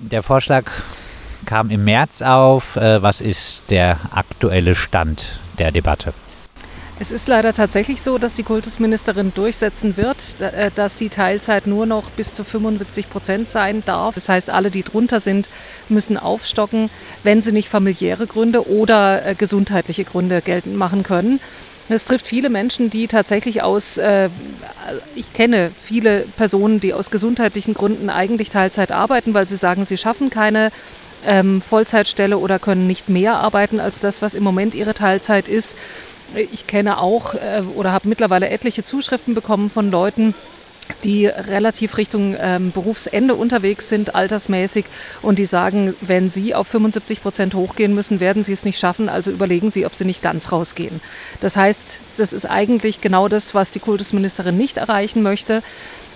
Der Vorschlag kam im März auf. Äh, was ist der aktuelle Stand der Debatte? Es ist leider tatsächlich so, dass die Kultusministerin durchsetzen wird, äh, dass die Teilzeit nur noch bis zu 75 Prozent sein darf. Das heißt, alle, die drunter sind, müssen aufstocken, wenn sie nicht familiäre Gründe oder äh, gesundheitliche Gründe geltend machen können. Es trifft viele Menschen, die tatsächlich aus, äh, ich kenne viele Personen, die aus gesundheitlichen Gründen eigentlich Teilzeit arbeiten, weil sie sagen, sie schaffen keine ähm, Vollzeitstelle oder können nicht mehr arbeiten als das, was im Moment ihre Teilzeit ist. Ich kenne auch äh, oder habe mittlerweile etliche Zuschriften bekommen von Leuten, die relativ Richtung ähm, Berufsende unterwegs sind, altersmäßig, und die sagen, wenn sie auf 75 Prozent hochgehen müssen, werden sie es nicht schaffen. Also überlegen sie, ob sie nicht ganz rausgehen. Das heißt, das ist eigentlich genau das, was die Kultusministerin nicht erreichen möchte.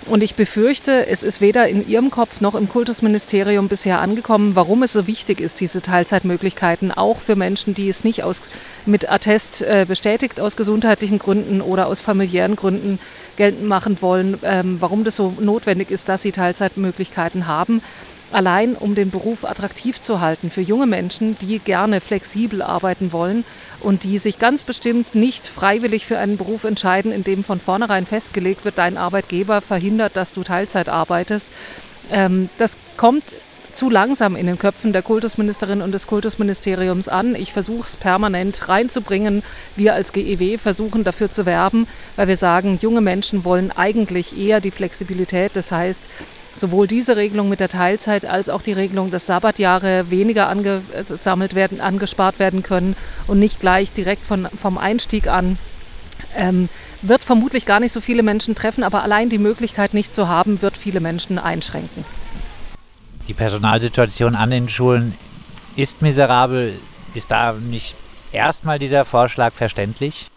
Und ich befürchte, es ist weder in Ihrem Kopf noch im Kultusministerium bisher angekommen, warum es so wichtig ist, diese Teilzeitmöglichkeiten auch für Menschen, die es nicht aus, mit Attest äh, bestätigt aus gesundheitlichen Gründen oder aus familiären Gründen geltend machen wollen, ähm, warum das so notwendig ist, dass sie Teilzeitmöglichkeiten haben allein um den Beruf attraktiv zu halten für junge Menschen, die gerne flexibel arbeiten wollen und die sich ganz bestimmt nicht freiwillig für einen Beruf entscheiden, in dem von vornherein festgelegt wird, dein Arbeitgeber verhindert, dass du Teilzeit arbeitest. Ähm, das kommt zu langsam in den Köpfen der Kultusministerin und des Kultusministeriums an. Ich versuche es permanent reinzubringen. Wir als GEW versuchen dafür zu werben, weil wir sagen, junge Menschen wollen eigentlich eher die Flexibilität. Das heißt, sowohl diese Regelung mit der Teilzeit als auch die Regelung, dass Sabbatjahre weniger angesammelt werden, angespart werden können und nicht gleich direkt von, vom Einstieg an. Ähm, wird vermutlich gar nicht so viele Menschen treffen, aber allein die Möglichkeit nicht zu haben, wird viele Menschen einschränken. Die Personalsituation an den Schulen ist miserabel. Ist da nicht erstmal dieser Vorschlag verständlich?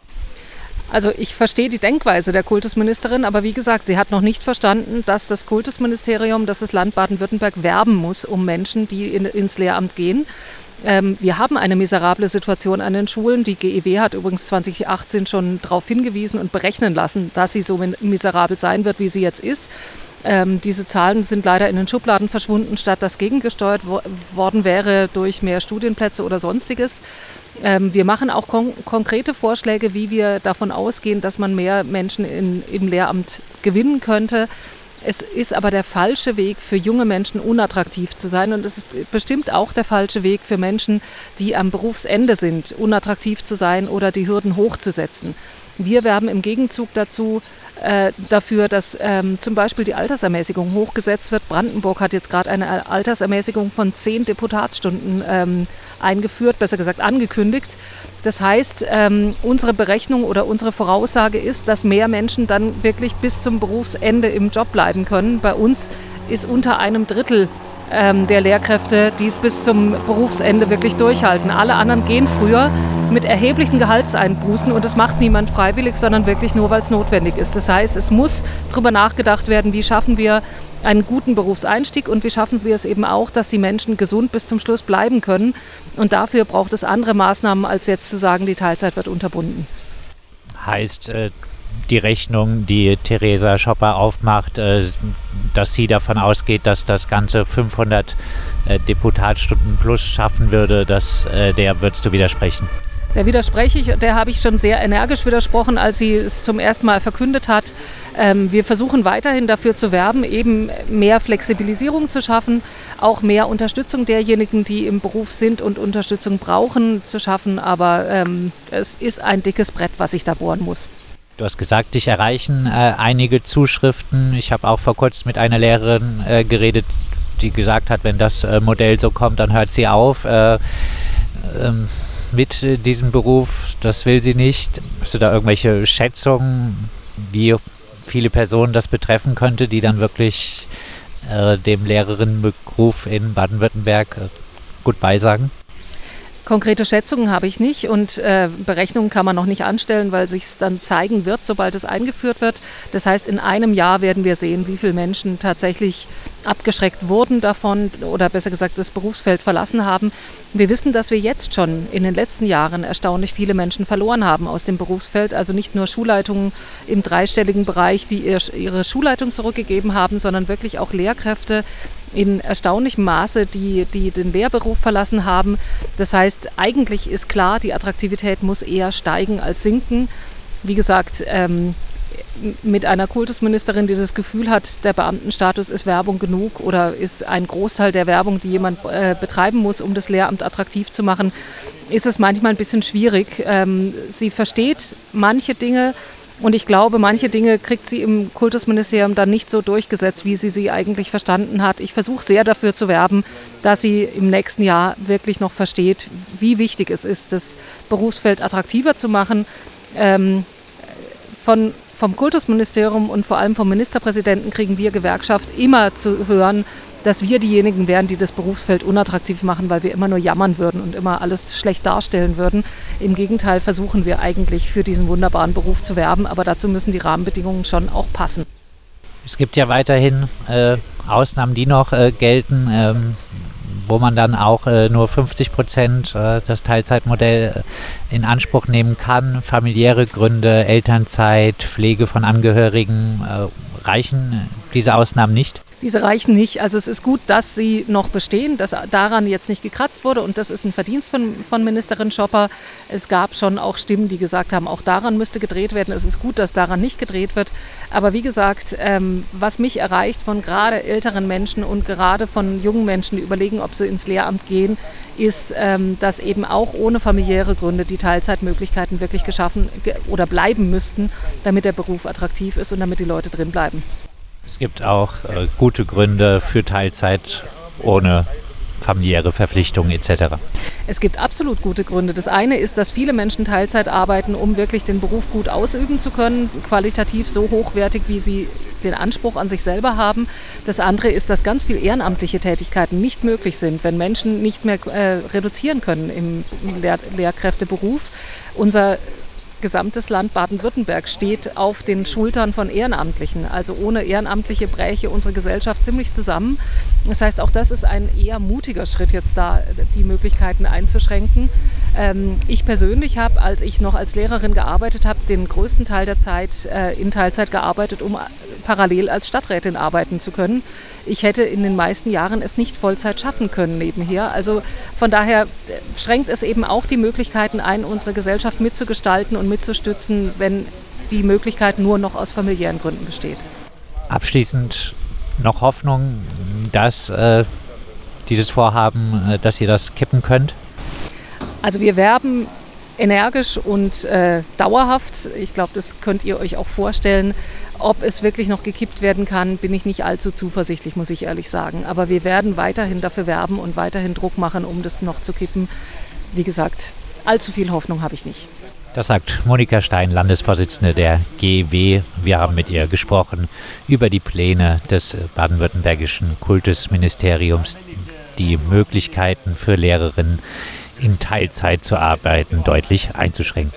Also ich verstehe die Denkweise der Kultusministerin, aber wie gesagt, sie hat noch nicht verstanden, dass das Kultusministerium, dass das Land Baden-Württemberg werben muss um Menschen, die in, ins Lehramt gehen. Ähm, wir haben eine miserable Situation an den Schulen. Die GEW hat übrigens 2018 schon darauf hingewiesen und berechnen lassen, dass sie so miserabel sein wird, wie sie jetzt ist. Ähm, diese Zahlen sind leider in den Schubladen verschwunden, statt dass gegengesteuert wo worden wäre durch mehr Studienplätze oder sonstiges. Ähm, wir machen auch kon konkrete Vorschläge, wie wir davon ausgehen, dass man mehr Menschen in, im Lehramt gewinnen könnte. Es ist aber der falsche Weg für junge Menschen unattraktiv zu sein und es ist bestimmt auch der falsche Weg für Menschen, die am Berufsende sind, unattraktiv zu sein oder die Hürden hochzusetzen. Wir werben im Gegenzug dazu äh, dafür, dass ähm, zum Beispiel die Altersermäßigung hochgesetzt wird. Brandenburg hat jetzt gerade eine Altersermäßigung von zehn Deputatsstunden ähm, eingeführt, besser gesagt angekündigt. Das heißt, ähm, unsere Berechnung oder unsere Voraussage ist, dass mehr Menschen dann wirklich bis zum Berufsende im Job bleiben können. Bei uns ist unter einem Drittel der Lehrkräfte, die es bis zum Berufsende wirklich durchhalten. Alle anderen gehen früher mit erheblichen Gehaltseinbußen und das macht niemand freiwillig, sondern wirklich nur, weil es notwendig ist. Das heißt, es muss darüber nachgedacht werden, wie schaffen wir einen guten Berufseinstieg und wie schaffen wir es eben auch, dass die Menschen gesund bis zum Schluss bleiben können. Und dafür braucht es andere Maßnahmen, als jetzt zu sagen, die Teilzeit wird unterbunden. Heißt, äh, die Rechnung, die Theresa Schopper aufmacht, äh, dass sie davon ausgeht, dass das Ganze 500 äh, Deputatstunden plus schaffen würde, dass, äh, der würdest du widersprechen? Der widerspreche ich, der habe ich schon sehr energisch widersprochen, als sie es zum ersten Mal verkündet hat. Ähm, wir versuchen weiterhin dafür zu werben, eben mehr Flexibilisierung zu schaffen, auch mehr Unterstützung derjenigen, die im Beruf sind und Unterstützung brauchen, zu schaffen. Aber ähm, es ist ein dickes Brett, was ich da bohren muss. Du hast gesagt, dich erreichen äh, einige Zuschriften. Ich habe auch vor kurzem mit einer Lehrerin äh, geredet, die gesagt hat, wenn das äh, Modell so kommt, dann hört sie auf äh, ähm, mit äh, diesem Beruf. Das will sie nicht. Hast du da irgendwelche Schätzungen, wie viele Personen das betreffen könnte, die dann wirklich äh, dem Lehrerinnenberuf in Baden-Württemberg gut beisagen? Konkrete Schätzungen habe ich nicht und äh, Berechnungen kann man noch nicht anstellen, weil sich es dann zeigen wird, sobald es eingeführt wird. Das heißt, in einem Jahr werden wir sehen, wie viele Menschen tatsächlich abgeschreckt wurden davon oder besser gesagt das Berufsfeld verlassen haben. Wir wissen, dass wir jetzt schon in den letzten Jahren erstaunlich viele Menschen verloren haben aus dem Berufsfeld. Also nicht nur Schulleitungen im dreistelligen Bereich, die ihre Schulleitung zurückgegeben haben, sondern wirklich auch Lehrkräfte in erstaunlichem Maße, die, die den Lehrberuf verlassen haben. Das heißt, eigentlich ist klar, die Attraktivität muss eher steigen als sinken. Wie gesagt, ähm, mit einer Kultusministerin, die das Gefühl hat, der Beamtenstatus ist Werbung genug oder ist ein Großteil der Werbung, die jemand äh, betreiben muss, um das Lehramt attraktiv zu machen, ist es manchmal ein bisschen schwierig. Ähm, sie versteht manche Dinge und ich glaube, manche Dinge kriegt sie im Kultusministerium dann nicht so durchgesetzt, wie sie sie eigentlich verstanden hat. Ich versuche sehr dafür zu werben, dass sie im nächsten Jahr wirklich noch versteht, wie wichtig es ist, das Berufsfeld attraktiver zu machen. Ähm, von vom Kultusministerium und vor allem vom Ministerpräsidenten kriegen wir Gewerkschaft immer zu hören, dass wir diejenigen wären, die das Berufsfeld unattraktiv machen, weil wir immer nur jammern würden und immer alles schlecht darstellen würden. Im Gegenteil versuchen wir eigentlich für diesen wunderbaren Beruf zu werben, aber dazu müssen die Rahmenbedingungen schon auch passen. Es gibt ja weiterhin äh, Ausnahmen, die noch äh, gelten. Ähm, wo man dann auch äh, nur 50 Prozent äh, das Teilzeitmodell äh, in Anspruch nehmen kann. Familiäre Gründe, Elternzeit, Pflege von Angehörigen äh, reichen diese Ausnahmen nicht. Diese reichen nicht. Also es ist gut, dass sie noch bestehen, dass daran jetzt nicht gekratzt wurde und das ist ein Verdienst von, von Ministerin Schopper. Es gab schon auch Stimmen, die gesagt haben, auch daran müsste gedreht werden. Es ist gut, dass daran nicht gedreht wird. Aber wie gesagt, ähm, was mich erreicht von gerade älteren Menschen und gerade von jungen Menschen, die überlegen, ob sie ins Lehramt gehen, ist, ähm, dass eben auch ohne familiäre Gründe die Teilzeitmöglichkeiten wirklich geschaffen oder bleiben müssten, damit der Beruf attraktiv ist und damit die Leute drin bleiben. Es gibt auch äh, gute Gründe für Teilzeit ohne familiäre Verpflichtungen etc. Es gibt absolut gute Gründe. Das eine ist, dass viele Menschen Teilzeit arbeiten, um wirklich den Beruf gut ausüben zu können, qualitativ so hochwertig, wie sie den Anspruch an sich selber haben. Das andere ist, dass ganz viele ehrenamtliche Tätigkeiten nicht möglich sind, wenn Menschen nicht mehr äh, reduzieren können im Lehr Lehrkräfteberuf. Unser gesamtes Land Baden-Württemberg steht auf den Schultern von Ehrenamtlichen. Also ohne Ehrenamtliche bräche unsere Gesellschaft ziemlich zusammen. Das heißt, auch das ist ein eher mutiger Schritt, jetzt da die Möglichkeiten einzuschränken. Ähm, ich persönlich habe, als ich noch als Lehrerin gearbeitet habe, den größten Teil der Zeit äh, in Teilzeit gearbeitet, um parallel als Stadträtin arbeiten zu können. Ich hätte in den meisten Jahren es nicht Vollzeit schaffen können nebenher. Also von daher äh, schränkt es eben auch die Möglichkeiten ein, unsere Gesellschaft mitzugestalten und mitzustützen, wenn die Möglichkeit nur noch aus familiären Gründen besteht. Abschließend noch Hoffnung, dass äh, dieses Vorhaben, äh, dass ihr das kippen könnt? Also wir werben energisch und äh, dauerhaft. Ich glaube, das könnt ihr euch auch vorstellen. Ob es wirklich noch gekippt werden kann, bin ich nicht allzu zuversichtlich, muss ich ehrlich sagen. Aber wir werden weiterhin dafür werben und weiterhin Druck machen, um das noch zu kippen. Wie gesagt, allzu viel Hoffnung habe ich nicht. Das sagt Monika Stein, Landesvorsitzende der GW. Wir haben mit ihr gesprochen über die Pläne des baden-württembergischen Kultusministeriums, die Möglichkeiten für Lehrerinnen in Teilzeit zu arbeiten deutlich einzuschränken.